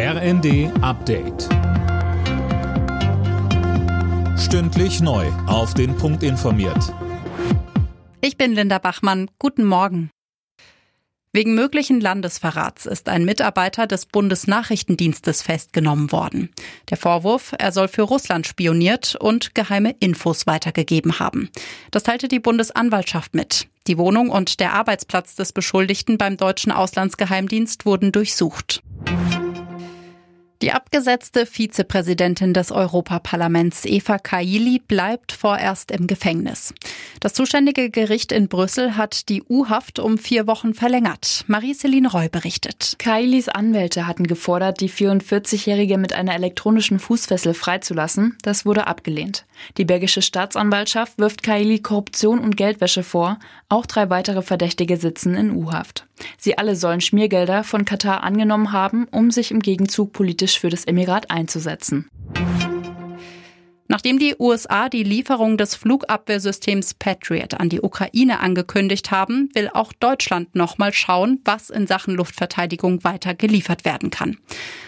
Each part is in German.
RND Update. Stündlich neu. Auf den Punkt informiert. Ich bin Linda Bachmann. Guten Morgen. Wegen möglichen Landesverrats ist ein Mitarbeiter des Bundesnachrichtendienstes festgenommen worden. Der Vorwurf, er soll für Russland spioniert und geheime Infos weitergegeben haben. Das teilte die Bundesanwaltschaft mit. Die Wohnung und der Arbeitsplatz des Beschuldigten beim deutschen Auslandsgeheimdienst wurden durchsucht. Die abgesetzte Vizepräsidentin des Europaparlaments Eva Kaili bleibt vorerst im Gefängnis. Das zuständige Gericht in Brüssel hat die U-Haft um vier Wochen verlängert. Marie-Céline Roy berichtet. Kailis Anwälte hatten gefordert, die 44-Jährige mit einer elektronischen Fußfessel freizulassen. Das wurde abgelehnt. Die belgische Staatsanwaltschaft wirft Kaili Korruption und Geldwäsche vor. Auch drei weitere Verdächtige sitzen in U-Haft. Sie alle sollen Schmiergelder von Katar angenommen haben, um sich im Gegenzug politisch für das Emirat einzusetzen. Nachdem die USA die Lieferung des Flugabwehrsystems Patriot an die Ukraine angekündigt haben, will auch Deutschland nochmal schauen, was in Sachen Luftverteidigung weiter geliefert werden kann.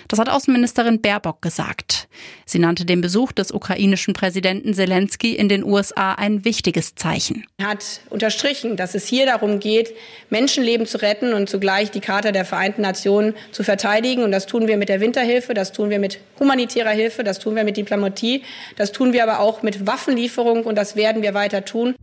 Das hat Außenministerin Baerbock gesagt. Sie nannte den Besuch des ukrainischen Präsidenten Zelensky in den USA ein wichtiges Zeichen. Er hat unterstrichen, dass es hier darum geht, Menschenleben zu retten und zugleich die Charta der Vereinten Nationen zu verteidigen. Und das tun wir mit der Winterhilfe, das tun wir mit humanitärer Hilfe, das tun wir mit Diplomatie, das tun wir aber auch mit Waffenlieferung und das werden wir weiter tun.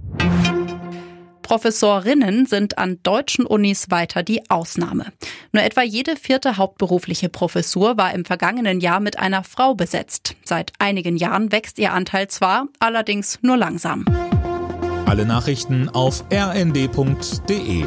Professorinnen sind an deutschen Unis weiter die Ausnahme. Nur etwa jede vierte hauptberufliche Professur war im vergangenen Jahr mit einer Frau besetzt. Seit einigen Jahren wächst ihr Anteil zwar, allerdings nur langsam. Alle Nachrichten auf rnd.de